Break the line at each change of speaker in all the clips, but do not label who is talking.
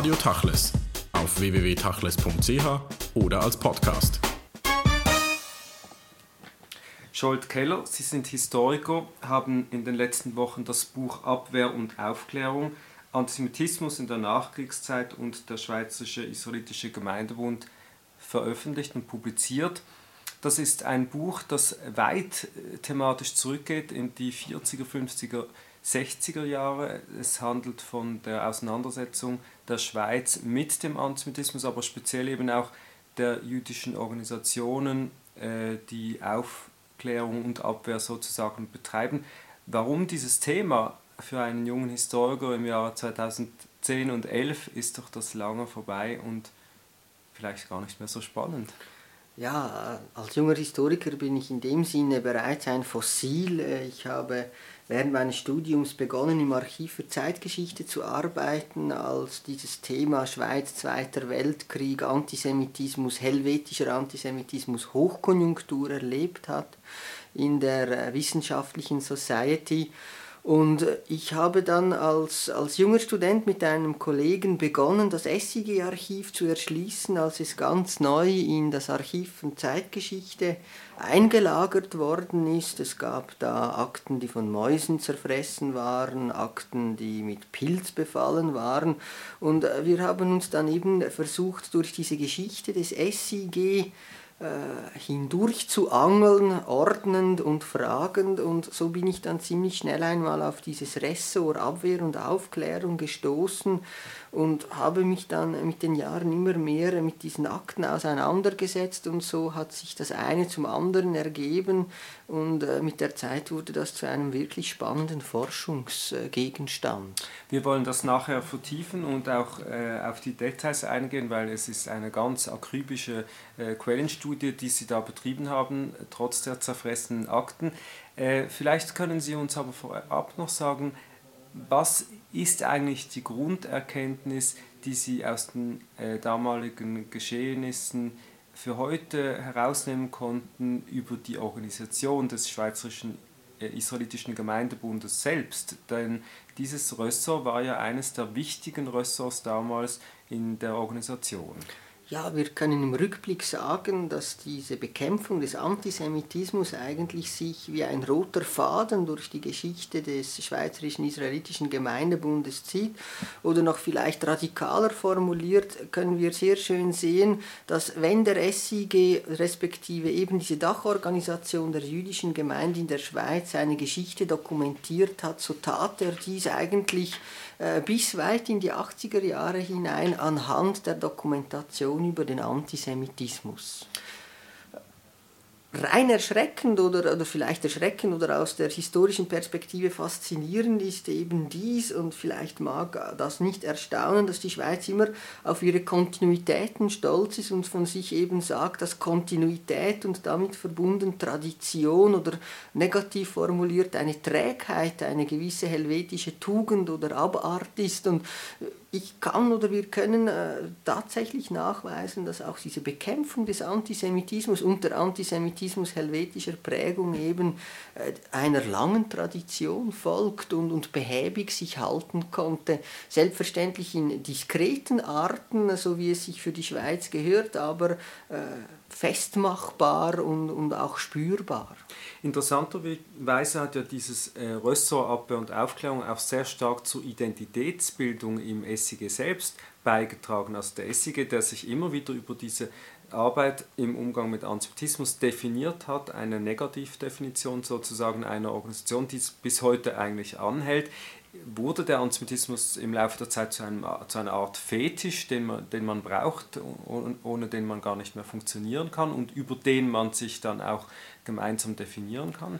Radio Tachles auf www.tachles.ch oder als Podcast.
Scholt Keller, Sie sind Historiker, haben in den letzten Wochen das Buch Abwehr und Aufklärung, Antisemitismus in der Nachkriegszeit und der Schweizerische Israelitische Gemeindebund veröffentlicht und publiziert. Das ist ein Buch, das weit äh, thematisch zurückgeht in die 40er, 50er, 60er Jahre. Es handelt von der Auseinandersetzung der Schweiz mit dem Antisemitismus, aber speziell eben auch der jüdischen Organisationen, äh, die Aufklärung und Abwehr sozusagen betreiben. Warum dieses Thema für einen jungen Historiker im Jahr 2010 und 11 ist doch das lange vorbei und vielleicht gar nicht mehr so spannend.
Ja, als junger Historiker bin ich in dem Sinne bereits ein Fossil. Ich habe während meines Studiums begonnen, im Archiv für Zeitgeschichte zu arbeiten, als dieses Thema Schweiz, Zweiter Weltkrieg, Antisemitismus, helvetischer Antisemitismus Hochkonjunktur erlebt hat in der wissenschaftlichen Society. Und ich habe dann als, als junger Student mit einem Kollegen begonnen, das SIG-Archiv zu erschließen, als es ganz neu in das Archiv von Zeitgeschichte eingelagert worden ist. Es gab da Akten, die von Mäusen zerfressen waren, Akten, die mit Pilz befallen waren. Und wir haben uns dann eben versucht, durch diese Geschichte des SIG äh, hindurch zu angeln, ordnend und fragend. Und so bin ich dann ziemlich schnell einmal auf dieses Ressort Abwehr und Aufklärung gestoßen und habe mich dann mit den Jahren immer mehr mit diesen Akten auseinandergesetzt. Und so hat sich das eine zum anderen ergeben. Und äh, mit der Zeit wurde das zu einem wirklich spannenden Forschungsgegenstand.
Wir wollen das nachher vertiefen und auch äh, auf die Details eingehen, weil es ist eine ganz akribische äh, Quellenstudie, die Sie da betrieben haben, trotz der zerfressenen Akten. Äh, vielleicht können Sie uns aber vorab noch sagen, was ist eigentlich die Grunderkenntnis, die Sie aus den äh, damaligen Geschehnissen für heute herausnehmen konnten über die Organisation des Schweizerischen äh, Israelitischen Gemeindebundes selbst? Denn dieses Ressort war ja eines der wichtigen Ressorts damals in der Organisation.
Ja, wir können im Rückblick sagen, dass diese Bekämpfung des Antisemitismus eigentlich sich wie ein roter Faden durch die Geschichte des Schweizerischen Israelitischen Gemeindebundes zieht. Oder noch vielleicht radikaler formuliert, können wir sehr schön sehen, dass wenn der SIG respektive eben diese Dachorganisation der jüdischen Gemeinde in der Schweiz eine Geschichte dokumentiert hat, so tat er dies eigentlich bis weit in die 80er Jahre hinein anhand der Dokumentation über den Antisemitismus rein erschreckend oder, oder vielleicht erschreckend oder aus der historischen Perspektive faszinierend ist eben dies. Und vielleicht mag das nicht erstaunen, dass die Schweiz immer auf ihre Kontinuitäten stolz ist und von sich eben sagt, dass Kontinuität und damit verbunden Tradition oder negativ formuliert eine Trägheit, eine gewisse helvetische Tugend oder Abart ist. Und ich kann oder wir können äh, tatsächlich nachweisen, dass auch diese Bekämpfung des Antisemitismus unter Antisemitismus helvetischer Prägung eben äh, einer langen Tradition folgt und, und behäbig sich halten konnte. Selbstverständlich in diskreten Arten, so wie es sich für die Schweiz gehört, aber äh, festmachbar und, und auch spürbar.
Interessanterweise hat ja dieses äh, Ressort und Aufklärung auch sehr stark zur Identitätsbildung im SIG selbst beigetragen. Also der SIG, der sich immer wieder über diese Arbeit im Umgang mit Antisemitismus definiert hat, eine Negativdefinition sozusagen einer Organisation, die es bis heute eigentlich anhält, wurde der Antisemitismus im Laufe der Zeit zu, einem, zu einer Art Fetisch, den man, den man braucht, ohne den man gar nicht mehr funktionieren kann und über den man sich dann auch gemeinsam definieren kann?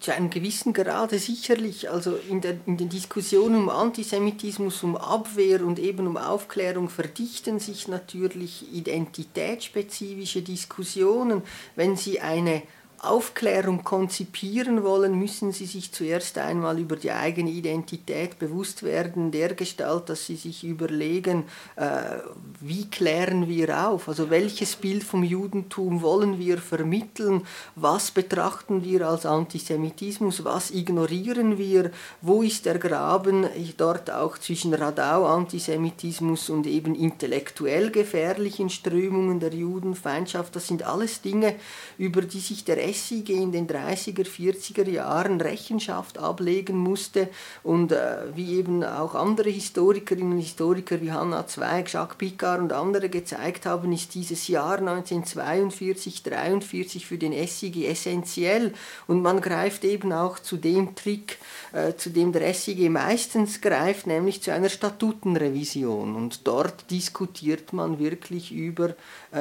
Zu einem gewissen Grade sicherlich. Also in, der, in den Diskussionen um Antisemitismus, um Abwehr und eben um Aufklärung verdichten sich natürlich identitätsspezifische Diskussionen. Wenn Sie eine Aufklärung konzipieren wollen, müssen sie sich zuerst einmal über die eigene Identität bewusst werden, der Gestalt, dass sie sich überlegen, äh, wie klären wir auf, also welches Bild vom Judentum wollen wir vermitteln, was betrachten wir als Antisemitismus, was ignorieren wir, wo ist der Graben dort auch zwischen Radau-Antisemitismus und eben intellektuell gefährlichen Strömungen der Judenfeindschaft, das sind alles Dinge, über die sich der SIG in den 30er, 40er Jahren Rechenschaft ablegen musste und äh, wie eben auch andere Historikerinnen und Historiker wie Hannah Zweig, Jacques Picard und andere gezeigt haben, ist dieses Jahr 1942, 43 für den SIG essentiell. Und man greift eben auch zu dem Trick, äh, zu dem der SIG meistens greift, nämlich zu einer Statutenrevision. Und dort diskutiert man wirklich über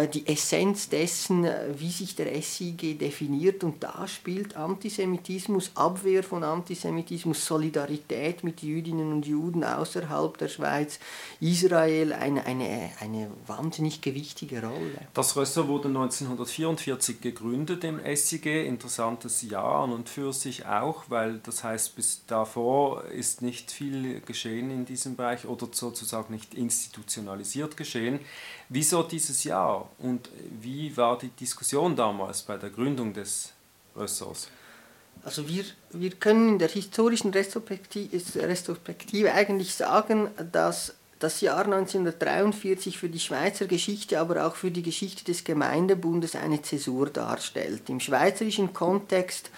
die Essenz dessen, äh, wie sich der SIG definiert und da spielt Antisemitismus, Abwehr von Antisemitismus, Solidarität mit Jüdinnen und Juden außerhalb der Schweiz, Israel eine, eine, eine wahnsinnig gewichtige Rolle.
Das Rösser wurde 1944 gegründet im SIG, interessantes Jahr an und für sich auch, weil das heißt, bis davor ist nicht viel geschehen in diesem Bereich oder sozusagen nicht institutionalisiert geschehen. Wieso dieses Jahr und wie war die Diskussion damals bei der Gründung des Ressorts?
Also wir, wir können in der historischen Retrospektive, eigentlich sagen, dass das Jahr 1943 für die Schweizer Geschichte, aber auch für die Geschichte des Gemeindebundes eine Zäsur darstellt. Im schweizerischen Kontext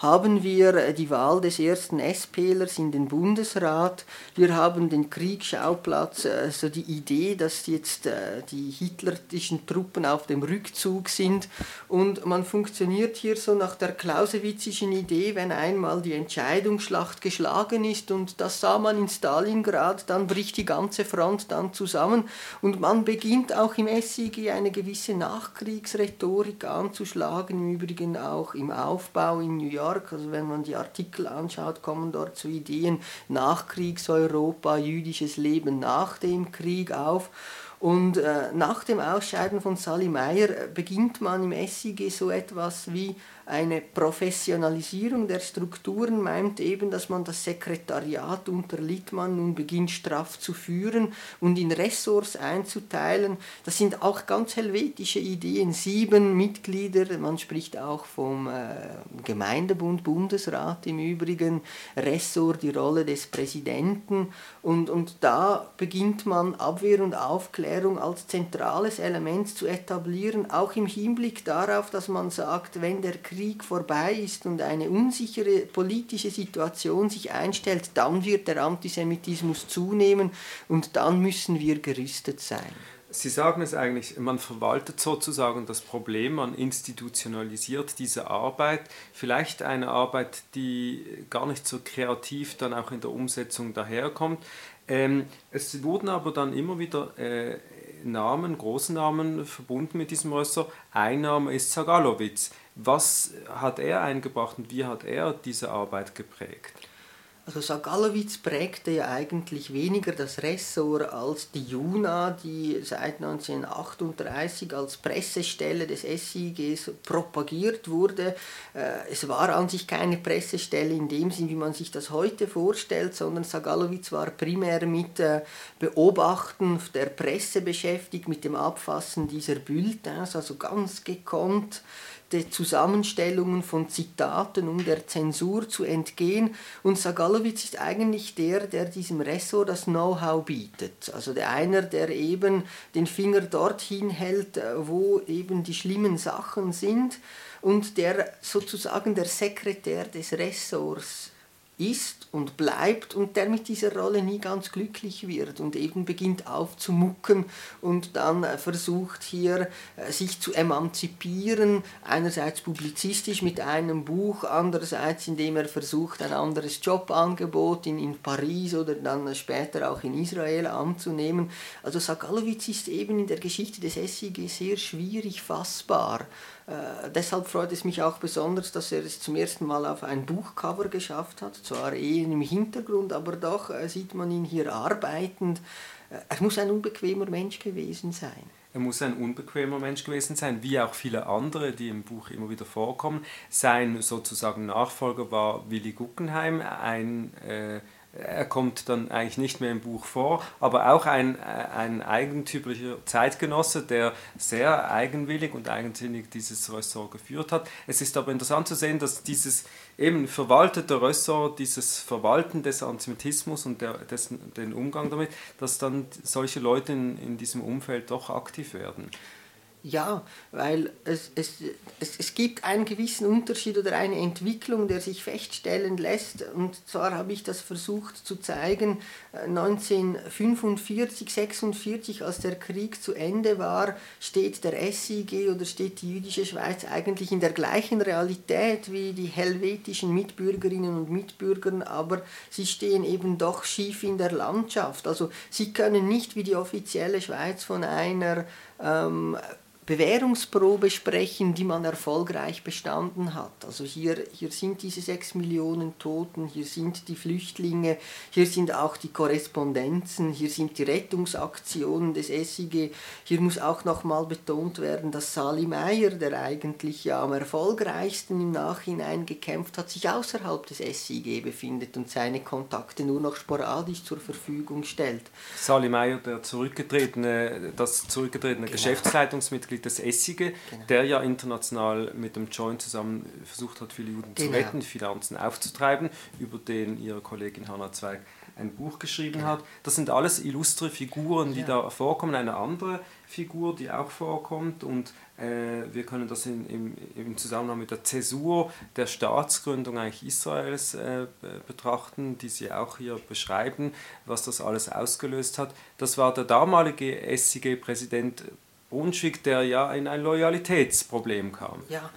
haben wir äh, die Wahl des ersten SPlers in den Bundesrat. Wir haben den Kriegsschauplatz, also die Idee, dass jetzt äh, die hitlerischen Truppen auf dem Rückzug sind. Und man funktioniert hier so nach der klausewitzischen Idee, wenn einmal die Entscheidungsschlacht geschlagen ist und das sah man in Stalingrad, dann bricht die ganze Front dann zusammen und man beginnt auch im SIG eine gewisse Nachkriegsrhetorik anzuschlagen, im Übrigen auch im Aufbau in New York stark. Also wenn man die Artikel anschaut, kommen dort so Ideen Nachkriegseuropa, jüdisches Leben nach dem Krieg auf. Und äh, nach dem Ausscheiden von Sally Meyer beginnt man im SIG so etwas wie eine Professionalisierung der Strukturen meint eben, dass man das Sekretariat unter Littmann nun beginnt straff zu führen und in Ressorts einzuteilen. Das sind auch ganz helvetische Ideen. Sieben Mitglieder, man spricht auch vom äh, Gemeindebund, Bundesrat im Übrigen, Ressort, die Rolle des Präsidenten und, und da beginnt man Abwehr und Aufklärung als zentrales Element zu etablieren, auch im Hinblick darauf, dass man sagt, wenn der Krieg Krieg vorbei ist und eine unsichere politische Situation sich einstellt, dann wird der Antisemitismus zunehmen und dann müssen wir gerüstet sein.
Sie sagen es eigentlich, man verwaltet sozusagen das Problem, man institutionalisiert diese Arbeit, vielleicht eine Arbeit, die gar nicht so kreativ dann auch in der Umsetzung daherkommt. Ähm, es wurden aber dann immer wieder äh, Namen, Großnamen verbunden mit diesem Rösser. Ein Name ist Zagalowitz. Was hat er eingebracht und wie hat er diese Arbeit geprägt?
Also Sagalowitz prägte ja eigentlich weniger das Ressort als die JUNA, die seit 1938 als Pressestelle des SIGs propagiert wurde. Äh, es war an sich keine Pressestelle in dem Sinn, wie man sich das heute vorstellt, sondern Sagalowitz war primär mit äh, Beobachten der Presse beschäftigt, mit dem Abfassen dieser Bulletins, also ganz gekonnt Zusammenstellungen von Zitaten, um der Zensur zu entgehen. Und Sagalowitz ist eigentlich der, der diesem Ressort das Know-how bietet. Also der einer, der eben den Finger dorthin hält, äh, wo eben die schlimmen Sachen sind und der sozusagen der Sekretär des Ressorts ist und bleibt und der mit dieser Rolle nie ganz glücklich wird und eben beginnt aufzumucken und dann äh, versucht hier äh, sich zu emanzipieren, einerseits publizistisch mit einem Buch, andererseits indem er versucht ein anderes Jobangebot in, in Paris oder dann später auch in Israel anzunehmen. Also Sagalowitz ist eben in der Geschichte des SIG sehr schwierig fassbar. Äh, deshalb freut es mich auch besonders, dass er es zum ersten Mal auf ein Buchcover geschafft hat. Zwar eh im Hintergrund, aber doch äh, sieht man ihn hier arbeitend. Äh, er muss ein unbequemer Mensch gewesen sein.
er muss ein unbequemer Mensch gewesen sein, wie auch viele andere, die im Buch immer wieder vorkommen. Sein sozusagen Nachfolger war Willy Guggenheim, ein äh, er kommt dann eigentlich nicht mehr im Buch vor, aber auch ein, ein eigentümlicher Zeitgenosse, der sehr eigenwillig und eigensinnig dieses Ressort geführt hat. Es ist aber interessant zu sehen, dass dieses eben verwaltete Ressort, dieses Verwalten des Antisemitismus und der, dessen, den Umgang damit, dass dann solche Leute in, in diesem Umfeld doch aktiv werden.
Ja, weil es, es, es, es gibt einen gewissen Unterschied oder eine Entwicklung, der sich feststellen lässt. Und zwar habe ich das versucht zu zeigen, 1945, äh, 46, als der Krieg zu Ende war, steht der SIG oder steht die jüdische Schweiz eigentlich in der gleichen Realität wie die helvetischen Mitbürgerinnen und Mitbürger, aber sie stehen eben doch schief in der Landschaft. Also sie können nicht wie die offizielle Schweiz von einer ähm, Bewährungsprobe sprechen, die man erfolgreich bestanden hat. Also hier, hier sind diese sechs Millionen Toten, hier sind die Flüchtlinge, hier sind auch die Korrespondenzen, hier sind die Rettungsaktionen des SIG. Hier muss auch nochmal betont werden, dass Sali Meyer, der eigentlich ja am erfolgreichsten im Nachhinein gekämpft hat, sich außerhalb des SIG befindet und seine Kontakte nur noch sporadisch zur Verfügung stellt.
Sali Meyer, der zurückgetretene, das zurückgetretene genau. Geschäftsleitungsmitglied das Essige, genau. der ja international mit dem Joint zusammen versucht hat, viele Juden genau. zu retten, Finanzen aufzutreiben, über den ihre Kollegin Hanna Zweig ein Buch geschrieben genau. hat. Das sind alles illustre Figuren, die ja. da vorkommen. Eine andere Figur, die auch vorkommt und äh, wir können das in, im, im, Zusammenhang mit der Zäsur der Staatsgründung eigentlich Israels äh, betrachten, die Sie auch hier beschreiben, was das alles ausgelöst hat. Das war der damalige SIG-Präsident Brunswick, der ja in ein Loyalitätsproblem kam.
Ja,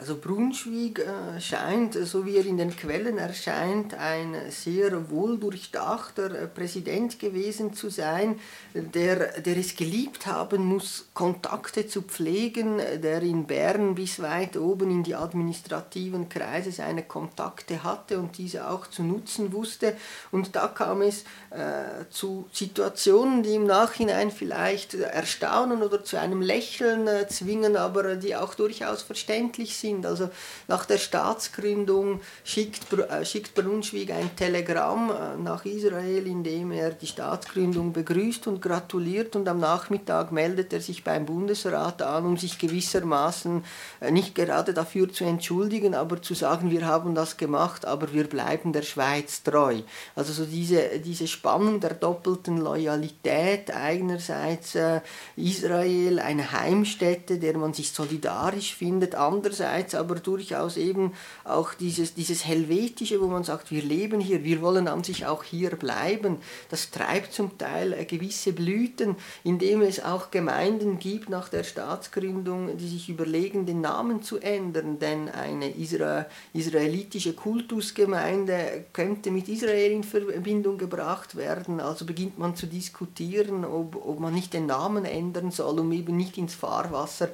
also Brunswick äh, scheint, so wie er in den Quellen erscheint, ein sehr wohldurchdachter äh, Präsident gewesen zu sein, der, der es geliebt haben muss, Kontakte zu pflegen, der in Bern bis weit oben in die administrativen Kreise seine Kontakte hatte und diese auch zu nutzen wusste. Und da kam es äh, zu Situationen, die im Nachhinein vielleicht erstaunen oder zu einem Lächeln äh, zwingen, aber die auch durchaus verständlich sind sind. Also nach der Staatsgründung schickt, äh, schickt Braunschweig ein Telegramm äh, nach Israel, in dem er die Staatsgründung begrüßt und gratuliert und am Nachmittag meldet er sich beim Bundesrat an, um sich gewissermaßen äh, nicht gerade dafür zu entschuldigen, aber zu sagen, wir haben das gemacht, aber wir bleiben der Schweiz treu. Also so diese, diese Spannung der doppelten Loyalität, einerseits Israel, eine Heimstätte, der man sich solidarisch findet, andererseits Schweiz, aber durchaus eben auch dieses, dieses Helvetische, wo man sagt, wir leben hier, wir wollen an sich auch hier bleiben. Das treibt zum Teil gewisse Blüten, indem es auch Gemeinden gibt nach der Staatsgründung, die sich überlegen, den Namen zu ändern, denn eine Isra israelitische Kultusgemeinde könnte mit Israel in Verbindung gebracht werden. Also beginnt man zu diskutieren, ob, ob man nicht den Namen ändern soll, um eben nicht ins Fahrwasser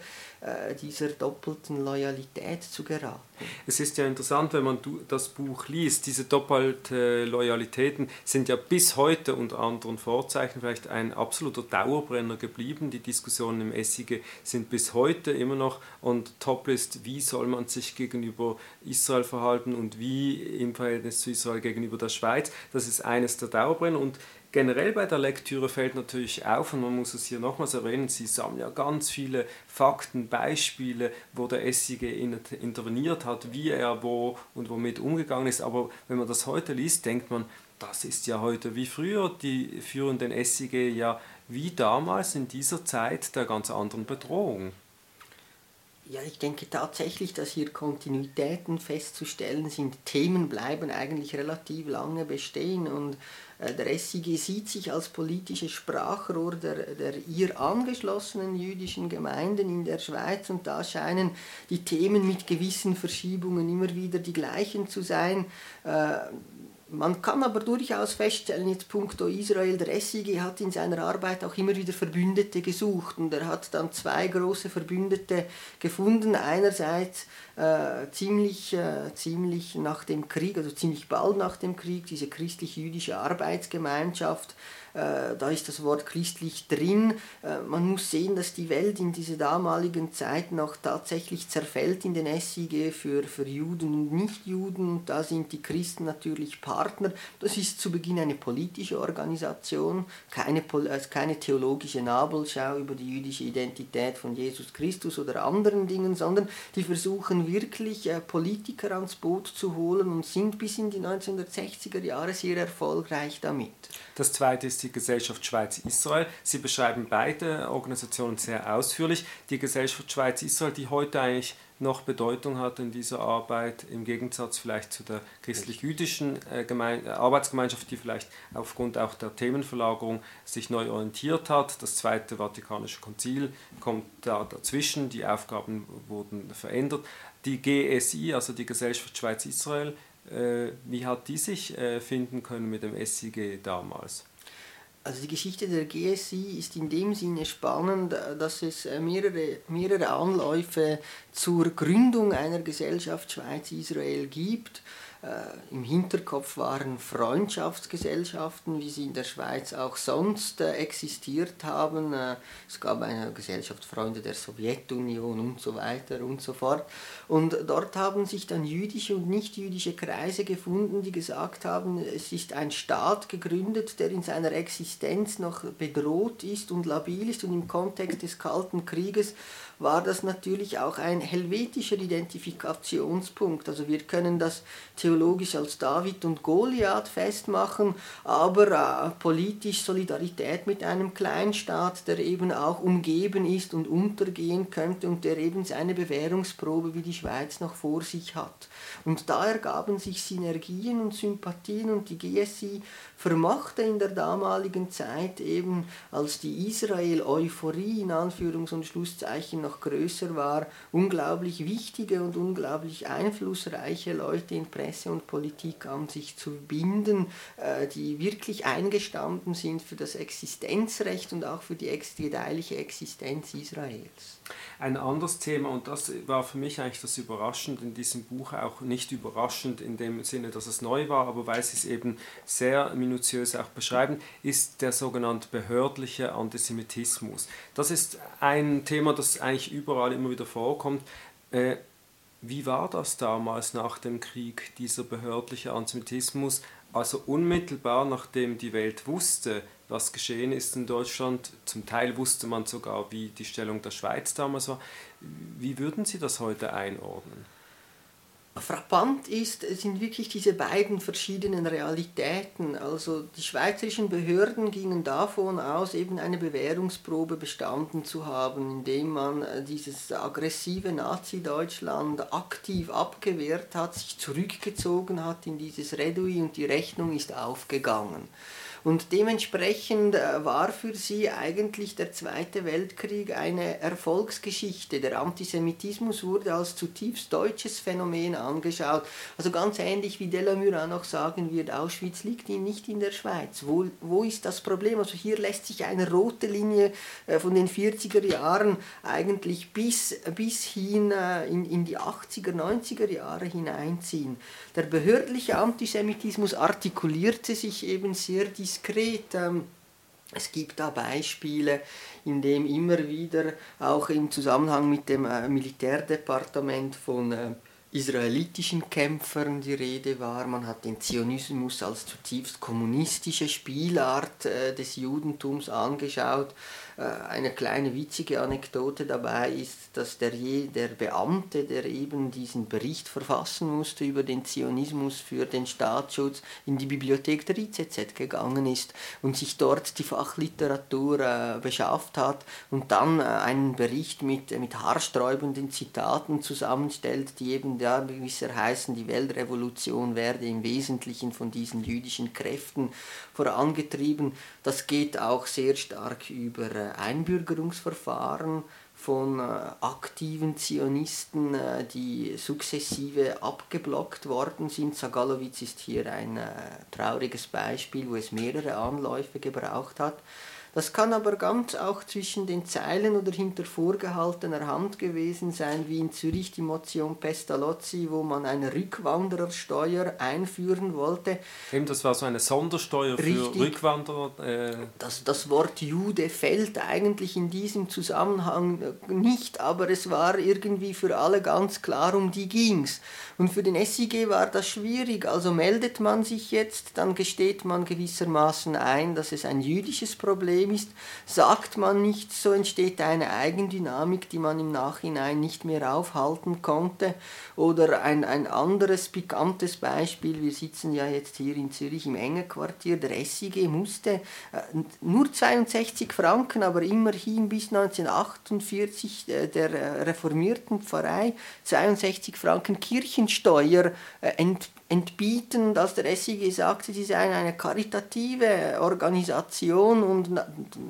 äh, dieser doppelten Loyalität zu geraten.
Es ist ja interessant, wenn man das Buch liest, diese doppelte Loyalitäten sind ja bis heute unter anderen Vorzeichen vielleicht ein absoluter Dauerbrenner geblieben. Die Diskussionen im Essige sind bis heute immer noch und Toplist, wie soll man sich gegenüber Israel verhalten und wie im Verhältnis zu Israel gegenüber der Schweiz. Das ist eines der Dauerbrenner und Generell bei der Lektüre fällt natürlich auf, und man muss es hier nochmals erwähnen, Sie sammeln ja ganz viele Fakten, Beispiele, wo der SIG interveniert hat, wie er wo und womit umgegangen ist. Aber wenn man das heute liest, denkt man, das ist ja heute wie früher, die führen den SIG ja wie damals in dieser Zeit der ganz anderen Bedrohung.
Ja, ich denke tatsächlich, dass hier Kontinuitäten festzustellen sind. Themen bleiben eigentlich relativ lange bestehen und der SIG sieht sich als politisches Sprachrohr der, der ihr angeschlossenen jüdischen Gemeinden in der Schweiz und da scheinen die Themen mit gewissen Verschiebungen immer wieder die gleichen zu sein. Man kann aber durchaus feststellen, jetzt puncto Israel, der SIG hat in seiner Arbeit auch immer wieder Verbündete gesucht und er hat dann zwei große Verbündete gefunden. Einerseits äh, ziemlich, äh, ziemlich nach dem Krieg, also ziemlich bald nach dem Krieg, diese christlich-jüdische Arbeitsgemeinschaft, da ist das Wort christlich drin. Äh, man muss sehen, dass die Welt in dieser damaligen Zeit noch tatsächlich zerfällt in den SIG für, für Juden und Nichtjuden. Da sind die Christen natürlich Partner. Das ist zu Beginn eine politische Organisation, keine, also keine theologische Nabelschau über die jüdische Identität von Jesus Christus oder anderen Dingen, sondern die versuchen wirklich äh, Politiker ans Boot zu holen und sind bis in die 1960er Jahre sehr erfolgreich damit.
Das zweite ist die Gesellschaft Schweiz-Israel. Sie beschreiben beide Organisationen sehr ausführlich. Die Gesellschaft Schweiz-Israel, die heute eigentlich noch Bedeutung hat in dieser Arbeit, im Gegensatz vielleicht zu der christlich-jüdischen äh, äh, Arbeitsgemeinschaft, die vielleicht aufgrund auch der Themenverlagerung sich neu orientiert hat. Das Zweite Vatikanische Konzil kommt da dazwischen, die Aufgaben wurden verändert. Die GSI, also die Gesellschaft Schweiz-Israel, wie hat die sich äh, finden können mit dem SIG damals?
Also die Geschichte der GSI ist in dem Sinne spannend, dass es äh, mehrere, mehrere Anläufe zur Gründung einer Gesellschaft Schweiz-Israel gibt. Äh, Im Hinterkopf waren Freundschaftsgesellschaften, wie sie in der Schweiz auch sonst äh, existiert haben. Äh, es gab eine Gesellschaft Freunde der Sowjetunion und so weiter und so fort. Und dort haben sich dann jüdische und nichtjüdische Kreise gefunden, die gesagt haben, es ist ein Staat gegründet, der in seiner Existenz noch bedroht ist und labil ist und im Kontext des Kalten Krieges war das natürlich auch ein helvetischer Identifikationspunkt. Also wir können das theologisch als David und Goliath festmachen, aber äh, politisch Solidarität mit einem Kleinstaat, der eben auch umgeben ist und untergehen könnte und der eben seine Bewährungsprobe wie die Schweiz noch vor sich hat. Und da ergaben sich Synergien und Sympathien und die GSI vermochte in der damaligen Zeit eben, als die Israel-Euphorie in Anführungs- und Schlusszeichen noch größer war, unglaublich wichtige und unglaublich einflussreiche Leute in Presse und Politik an sich zu binden, äh, die wirklich eingestanden sind für das Existenzrecht und auch für die gedeihliche Existenz Israels.
Ein anderes Thema, und das war für mich eigentlich das Überraschende in diesem Buch, auch nicht überraschend in dem Sinne, dass es neu war, aber weil sie es eben sehr minutiös auch beschreiben, ist der sogenannte behördliche Antisemitismus. Das ist ein Thema, das eigentlich überall immer wieder vorkommt. Äh, wie war das damals nach dem Krieg, dieser behördliche Antisemitismus? Also unmittelbar nachdem die Welt wusste, was geschehen ist in Deutschland, zum Teil wusste man sogar, wie die Stellung der Schweiz damals war. Wie würden Sie das heute einordnen?
Frappant ist, sind wirklich diese beiden verschiedenen Realitäten. Also die schweizerischen Behörden gingen davon aus, eben eine Bewährungsprobe bestanden zu haben, indem man dieses aggressive Nazi-Deutschland aktiv abgewehrt hat, sich zurückgezogen hat in dieses Redui und die Rechnung ist aufgegangen. Und dementsprechend äh, war für sie eigentlich der Zweite Weltkrieg eine Erfolgsgeschichte. Der Antisemitismus wurde als zutiefst deutsches Phänomen angeschaut. Also ganz ähnlich wie Delamure auch noch sagen wird, Auschwitz liegt nicht in der Schweiz. Wo, wo ist das Problem? Also hier lässt sich eine rote Linie äh, von den 40er Jahren eigentlich bis, bis hin äh, in, in die 80er, 90er Jahre hineinziehen. Der behördliche Antisemitismus artikulierte sich eben sehr diskret. Ähm, es gibt da Beispiele, in dem immer wieder auch im Zusammenhang mit dem äh, Militärdepartement von äh, israelitischen Kämpfern die Rede war. Man hat den Zionismus als zutiefst kommunistische Spielart äh, des Judentums angeschaut. Äh, eine kleine witzige Anekdote dabei ist, dass der, der Beamte, der eben diesen Bericht verfassen musste über den Zionismus für den Staatsschutz, in die Bibliothek der IZZ gegangen ist und sich dort die Fachliteratur äh, beschafft hat und dann äh, einen Bericht mit, mit haarsträubenden Zitaten zusammenstellt, die eben da gewisser heißen, die Weltrevolution werde im Wesentlichen von diesen jüdischen Kräften vorangetrieben. Das geht auch sehr stark über Einbürgerungsverfahren von äh, aktiven Zionisten, äh, die sukzessive abgeblockt worden sind. Sagalowitz ist hier ein äh, trauriges Beispiel, wo es mehrere Anläufe gebraucht hat. Das kann aber ganz auch zwischen den Zeilen oder hinter vorgehaltener Hand gewesen sein, wie in Zürich die Motion Pestalozzi, wo man eine Rückwanderersteuer einführen wollte.
Eben, das war so eine Sondersteuer für Richtig. Rückwanderer.
Äh das, das Wort Jude fällt eigentlich in diesem Zusammenhang nicht, aber es war irgendwie für alle ganz klar, um die ging's. Und für den SIG war das schwierig. Also meldet man sich jetzt, dann gesteht man gewissermaßen ein, dass es ein jüdisches Problem ist. Sagt man nicht, so entsteht eine Eigendynamik, die man im Nachhinein nicht mehr aufhalten konnte. Oder ein, ein anderes pikantes Beispiel, wir sitzen ja jetzt hier in Zürich im Engequartier, der SIG musste äh, nur 62 Franken, aber immerhin bis 1948 äh, der äh, reformierten Pfarrei 62 Franken Kirchen Kirchensteuer ent, entbieten, dass der SIG sagte, sie seien eine karitative Organisation und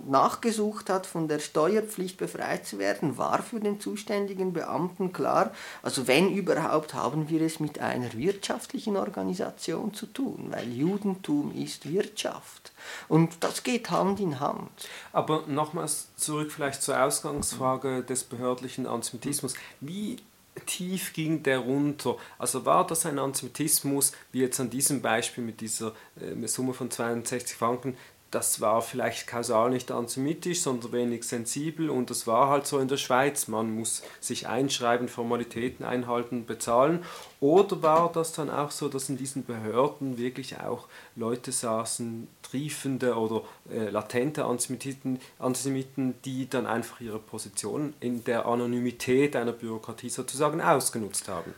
nachgesucht hat, von der Steuerpflicht befreit zu werden, war für den zuständigen Beamten klar. Also wenn überhaupt haben wir es mit einer wirtschaftlichen Organisation zu tun, weil Judentum ist Wirtschaft. Und das geht Hand in Hand.
Aber nochmals zurück vielleicht zur Ausgangsfrage des behördlichen Antisemitismus. Wie tief ging der runter? Also war das ein Antisemitismus, wie jetzt an diesem Beispiel mit dieser äh, Summe von 62 Franken, das war vielleicht kausal nicht antisemitisch, sondern wenig sensibel und das war halt so in der Schweiz. Man muss sich einschreiben, Formalitäten einhalten, bezahlen. Oder war das dann auch so, dass in diesen Behörden wirklich auch Leute saßen, triefende oder äh, latente Antisemiten, Antisemiten, die dann einfach ihre Position in der Anonymität einer Bürokratie sozusagen ausgenutzt haben?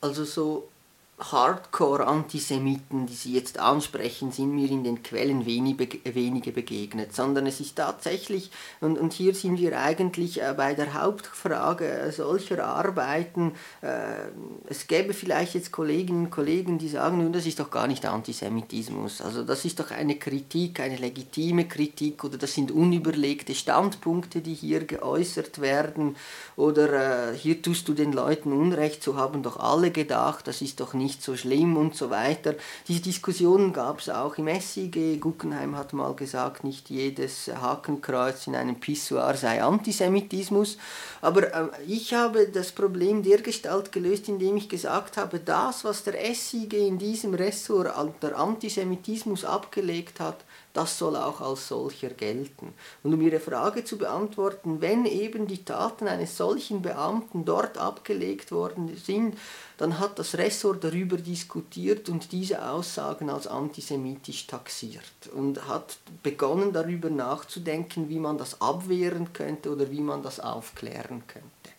Also so Hardcore-Antisemiten, die Sie jetzt ansprechen, sind mir in den Quellen wenig, wenige begegnet, sondern es ist tatsächlich, und, und hier sind wir eigentlich äh, bei der Hauptfrage solcher Arbeiten, äh, es gäbe vielleicht jetzt Kolleginnen und Kollegen, die sagen, nun, das ist doch gar nicht Antisemitismus, also das ist doch eine Kritik, eine legitime Kritik oder das sind unüberlegte Standpunkte, die hier geäußert werden. Oder äh, hier tust du den Leuten Unrecht, so haben doch alle gedacht, das ist doch nicht nicht so schlimm und so weiter. Diese Diskussionen gab es auch im SIG. Guggenheim hat mal gesagt, nicht jedes Hakenkreuz in einem Pissoir sei Antisemitismus. Aber äh, ich habe das Problem dergestalt gelöst, indem ich gesagt habe, das, was der SIG in diesem Ressort der Antisemitismus abgelegt hat, das soll auch als solcher gelten. Und um Ihre Frage zu beantworten, wenn eben die Taten eines solchen Beamten dort abgelegt worden sind, dann hat das Ressort darüber diskutiert und diese Aussagen als antisemitisch taxiert und hat begonnen darüber nachzudenken, wie man das abwehren könnte oder wie man das aufklären könnte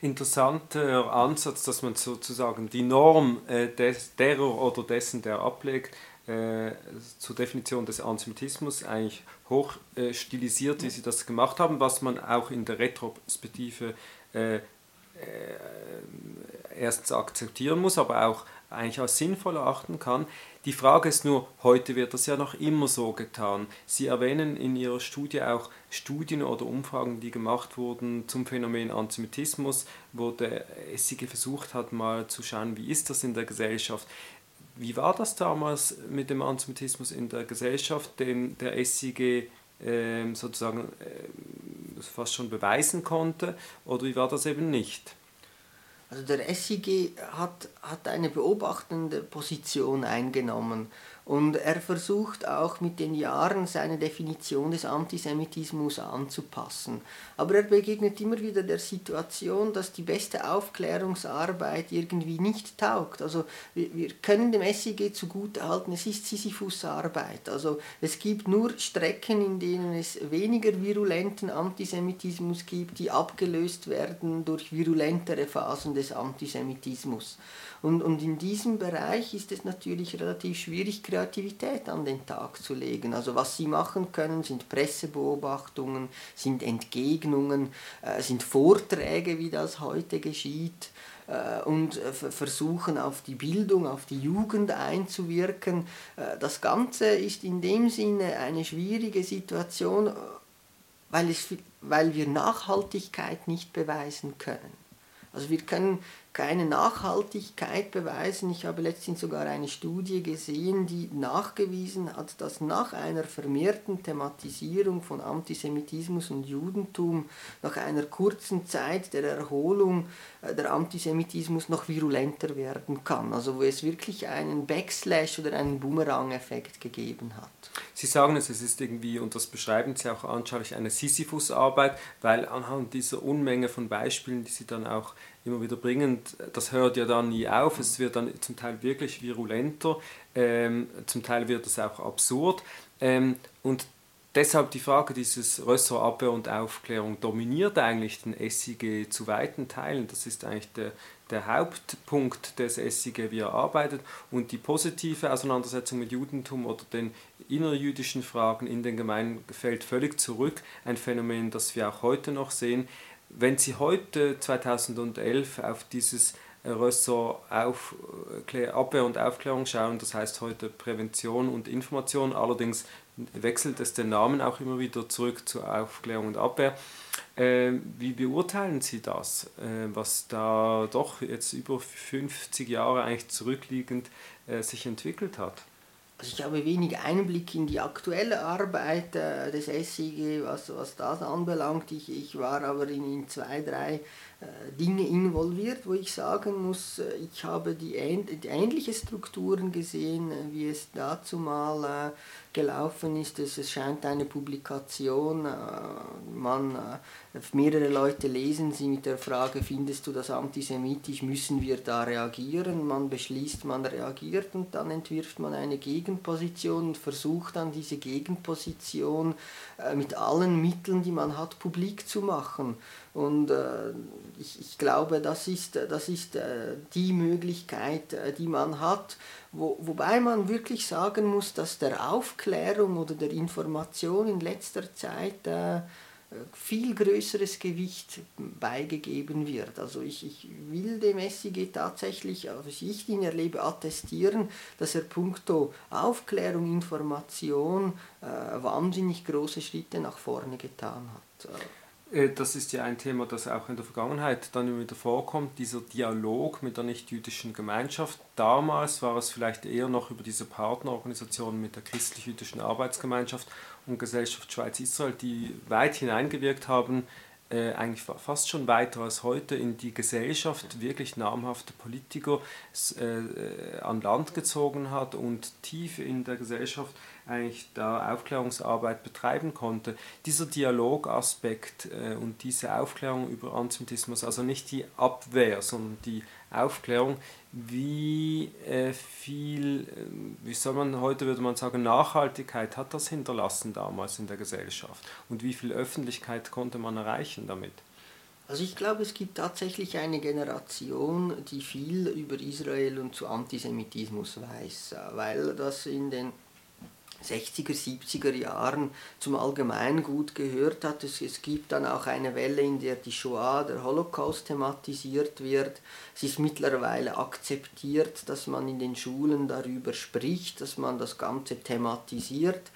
interessanter Ansatz, dass man sozusagen die Norm äh, des, derer oder dessen, der ablegt, äh, zur Definition des Antisemitismus eigentlich hoch äh, stilisiert, wie sie das gemacht haben, was man auch in der Retrospektive äh, äh, erstens akzeptieren muss, aber auch eigentlich als sinnvoll erachten kann. Die Frage ist nur, heute wird das ja noch immer so getan. Sie erwähnen in Ihrer Studie auch Studien oder Umfragen, die gemacht wurden zum Phänomen Antisemitismus, wo der SIG versucht hat, mal zu schauen, wie ist das in der Gesellschaft. Wie war das damals mit dem Antisemitismus in der Gesellschaft, den der SIG äh, sozusagen äh, fast schon beweisen konnte, oder wie war das eben nicht?
Also der SIG hat, hat eine beobachtende Position eingenommen und er versucht auch mit den Jahren seine Definition des Antisemitismus anzupassen. Aber er begegnet immer wieder der Situation, dass die beste Aufklärungsarbeit irgendwie nicht taugt. Also wir, wir können dem SIG zugutehalten, es ist Sisyphusarbeit. Also es gibt nur Strecken, in denen es weniger virulenten Antisemitismus gibt, die abgelöst werden durch virulentere Phasen des Antisemitismus. Und, und in diesem Bereich ist es natürlich relativ schwierig, Kreativität an den Tag zu legen. Also was sie machen können, sind Pressebeobachtungen, sind Entgegnungen, äh, sind Vorträge, wie das heute geschieht äh, und äh, versuchen auf die Bildung, auf die Jugend einzuwirken. Äh, das Ganze ist in dem Sinne eine schwierige Situation weil, es, weil wir Nachhaltigkeit nicht beweisen können. Also wir können keine Nachhaltigkeit beweisen. Ich habe letztens sogar eine Studie gesehen, die nachgewiesen hat, dass nach einer vermehrten Thematisierung von Antisemitismus und Judentum, nach einer kurzen Zeit der Erholung, äh, der Antisemitismus noch virulenter werden kann. Also wo es wirklich einen Backslash oder einen Boomerang-Effekt gegeben hat.
Sie sagen es, es ist irgendwie, und das beschreiben Sie auch anschaulich, eine Sisyphus-Arbeit, weil anhand dieser Unmenge von Beispielen, die Sie dann auch immer wieder bringen, das hört ja dann nie auf. Es wird dann zum Teil wirklich virulenter, ähm, zum Teil wird es auch absurd. Ähm, und deshalb die Frage dieses Rösserabwehr und Aufklärung dominiert eigentlich den SIG zu weiten Teilen. Das ist eigentlich der, der Hauptpunkt des SIG, wie er arbeitet. Und die positive Auseinandersetzung mit Judentum oder den innerjüdischen Fragen in den Gemeinden fällt völlig zurück. Ein Phänomen, das wir auch heute noch sehen. Wenn Sie heute 2011 auf dieses Ressort auf, Abwehr und Aufklärung schauen, das heißt heute Prävention und Information, allerdings wechselt es den Namen auch immer wieder zurück zu Aufklärung und Abwehr. Äh, wie beurteilen Sie das, äh, was da doch jetzt über 50 Jahre eigentlich zurückliegend äh, sich entwickelt hat?
Also ich habe wenig Einblick in die aktuelle Arbeit äh, des SIG, was, was das anbelangt. Ich, ich war aber in, in zwei, drei Dinge involviert, wo ich sagen muss, äh, ich habe die, die ähnliche Strukturen gesehen, äh, wie es dazu mal gelaufen ist. Es scheint eine Publikation, man, mehrere Leute lesen sie mit der Frage, findest du das antisemitisch, müssen wir da reagieren? Man beschließt, man reagiert und dann entwirft man eine Gegenposition und versucht dann diese Gegenposition mit allen Mitteln, die man hat, publik zu machen. Und äh, ich, ich, glaube, das ist, das ist äh, die Möglichkeit, äh, die man hat, wo, wobei man wirklich sagen muss, dass der Aufklärung oder der Information in letzter Zeit äh, viel größeres Gewicht beigegeben wird. Also ich, ich will dem SIG tatsächlich, als ich ihn erlebe, attestieren, dass er punkto Aufklärung, Information äh, wahnsinnig große Schritte nach vorne getan hat.
Äh, das ist ja ein Thema, das auch in der Vergangenheit dann immer wieder vorkommt, dieser Dialog mit der nichtjüdischen Gemeinschaft. Damals war es vielleicht eher noch über diese Partnerorganisationen mit der christlich-jüdischen Arbeitsgemeinschaft und Gesellschaft Schweiz-Israel, die weit hineingewirkt haben äh, eigentlich fast schon weiter als heute in die Gesellschaft wirklich namhafte Politiker äh, äh, an Land gezogen hat und tief in der Gesellschaft eigentlich da Aufklärungsarbeit betreiben konnte. Dieser Dialogaspekt äh, und diese Aufklärung über Antisemitismus, also nicht die Abwehr, sondern die Aufklärung, wie äh, viel, äh, wie soll man heute würde man sagen, Nachhaltigkeit hat das hinterlassen damals in der Gesellschaft und wie viel Öffentlichkeit konnte man erreichen damit?
Also ich glaube, es gibt tatsächlich eine Generation, die viel über Israel und zu Antisemitismus weiß, weil das in den 60er, 70er Jahren zum Allgemeingut gehört hat. Es, es gibt dann auch eine Welle, in der die Shoah, der Holocaust thematisiert wird. Es ist mittlerweile akzeptiert, dass man in den Schulen darüber spricht, dass man das Ganze thematisiert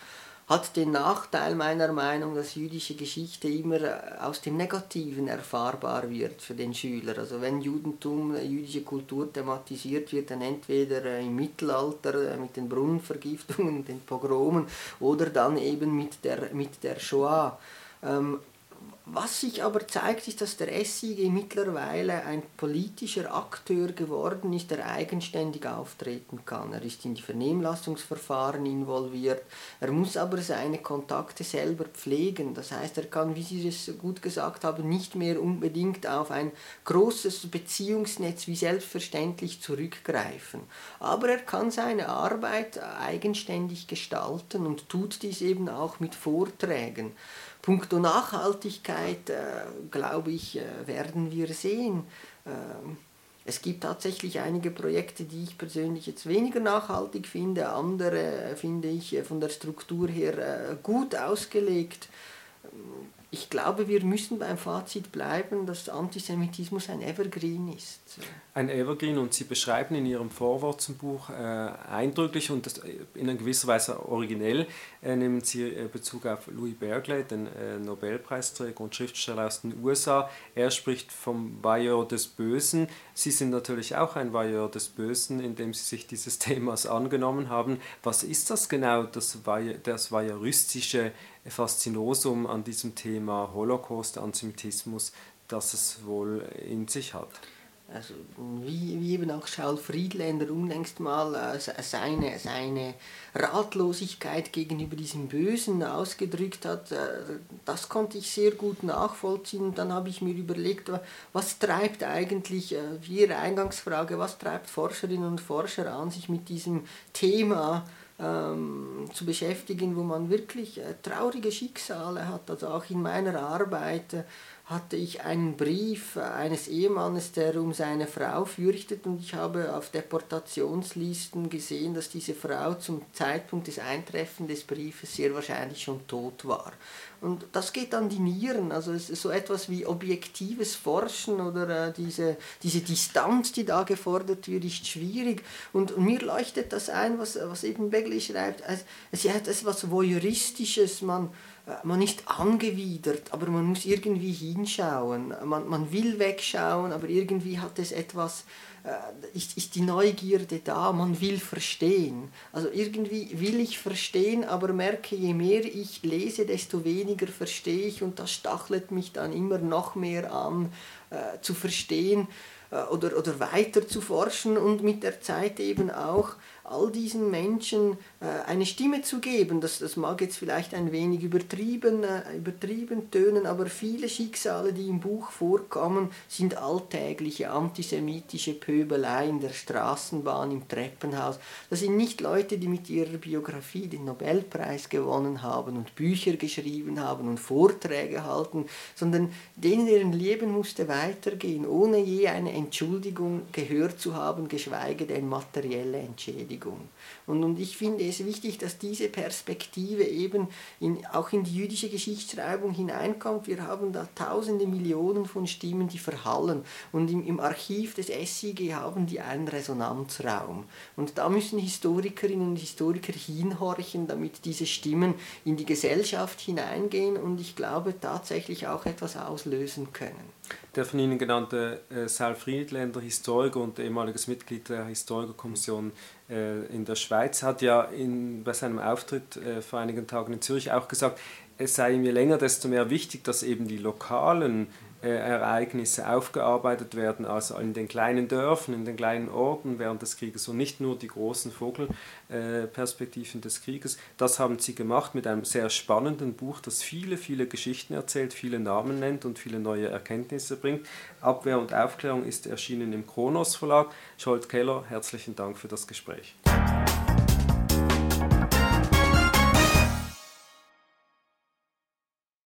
hat den Nachteil meiner Meinung, dass jüdische Geschichte immer äh, aus dem Negativen erfahrbar wird für den Schüler. Also wenn Judentum, äh, jüdische Kultur thematisiert wird, dann entweder äh, im Mittelalter mit den Brunnenvergiftungen, den Pogromen oder dann eben mit der, mit der Shoah. Was sich aber zeigt, ist, dass der SIG mittlerweile ein politischer Akteur geworden ist, der eigenständig auftreten kann. Er ist in die Vernehmlassungsverfahren involviert, er muss aber seine Kontakte selber pflegen. Das heißt, er kann, wie Sie es gut gesagt haben, nicht mehr unbedingt auf ein großes Beziehungsnetz wie selbstverständlich zurückgreifen. Aber er kann seine Arbeit eigenständig gestalten und tut dies eben auch mit Vorträgen. Punkto Nachhaltigkeit, äh, glaube ich, äh, werden wir sehen. Ähm, es gibt tatsächlich einige Projekte, die ich persönlich jetzt weniger nachhaltig finde, andere finde ich äh, von der Struktur her äh, gut ausgelegt. Ich glaube, wir müssen beim Fazit bleiben, dass Antisemitismus ein Evergreen ist.
Ein Evergreen und Sie beschreiben in Ihrem Vorwort zum Buch äh, eindrücklich und äh, in gewisser Weise originell, äh, nehmen Sie äh, Bezug auf Louis Berkeley, den äh, Nobelpreisträger und Schriftsteller aus den USA. Er spricht vom Voyeur des Bösen. Sie sind natürlich auch ein Voyeur des Bösen, indem Sie sich dieses Themas angenommen haben. Was ist das genau, das, das voyeuristische Faszinosum an diesem Thema Holocaust, Antisemitismus, das es wohl in sich hat.
Also wie, wie eben auch Charles Friedländer unlängst mal äh, seine, seine Ratlosigkeit gegenüber diesem Bösen ausgedrückt hat, äh, das konnte ich sehr gut nachvollziehen. Und dann habe ich mir überlegt, was treibt eigentlich, äh, wie Ihre Eingangsfrage, was treibt Forscherinnen und Forscher an, sich mit diesem Thema ähm, zu beschäftigen, wo man wirklich äh, traurige Schicksale hat. Also auch in meiner Arbeit äh, hatte ich einen Brief eines Ehemannes, der um seine Frau fürchtet und ich habe auf Deportationslisten gesehen, dass diese Frau zum Zeitpunkt des Eintreffens des Briefes sehr wahrscheinlich schon tot war. Und das geht an die Nieren, also es ist so etwas wie objektives Forschen oder äh, diese, diese Distanz, die da gefordert wird, ist schwierig. Und, und mir leuchtet das ein, was, was eben Begley schreibt, es, es hat etwas Voyeuristisches, man man ist angewidert, aber man muss irgendwie hinschauen. Man, man will wegschauen, aber irgendwie hat es etwas, äh, ist, ist die Neugierde da, man will verstehen. Also irgendwie will ich verstehen, aber merke, je mehr ich lese, desto weniger verstehe ich und das stachelt mich dann immer noch mehr an, äh, zu verstehen äh, oder, oder weiter zu forschen und mit der Zeit eben auch all diesen Menschen äh, eine Stimme zu geben. Das, das mag jetzt vielleicht ein wenig übertrieben, äh, übertrieben tönen, aber viele Schicksale, die im Buch vorkommen, sind alltägliche antisemitische Pöbelei in der Straßenbahn, im Treppenhaus. Das sind nicht Leute, die mit ihrer Biografie den Nobelpreis gewonnen haben und Bücher geschrieben haben und Vorträge halten, sondern denen deren Leben musste weitergehen, ohne je eine Entschuldigung gehört zu haben, geschweige denn materielle Entschädigung. Bewegung. Und, und ich finde es wichtig, dass diese Perspektive eben in, auch in die jüdische Geschichtsschreibung hineinkommt. Wir haben da tausende Millionen von Stimmen, die verhallen. Und im, im Archiv des SIG haben die einen Resonanzraum. Und da müssen Historikerinnen und Historiker hinhorchen, damit diese Stimmen in die Gesellschaft hineingehen und ich glaube tatsächlich auch etwas auslösen können.
Der von Ihnen genannte äh, Sal Friedländer, Historiker und ehemaliges Mitglied der Historikerkommission äh, in der Schweiz, hat ja in, bei seinem Auftritt äh, vor einigen Tagen in Zürich auch gesagt, es sei ihm je länger, desto mehr wichtig, dass eben die lokalen Ereignisse aufgearbeitet werden, also in den kleinen Dörfern, in den kleinen Orten während des Krieges und nicht nur die großen Vogelperspektiven des Krieges. Das haben sie gemacht mit einem sehr spannenden Buch, das viele, viele Geschichten erzählt, viele Namen nennt und viele neue Erkenntnisse bringt. Abwehr und Aufklärung ist erschienen im Kronos Verlag. Scholt Keller, herzlichen Dank für das Gespräch.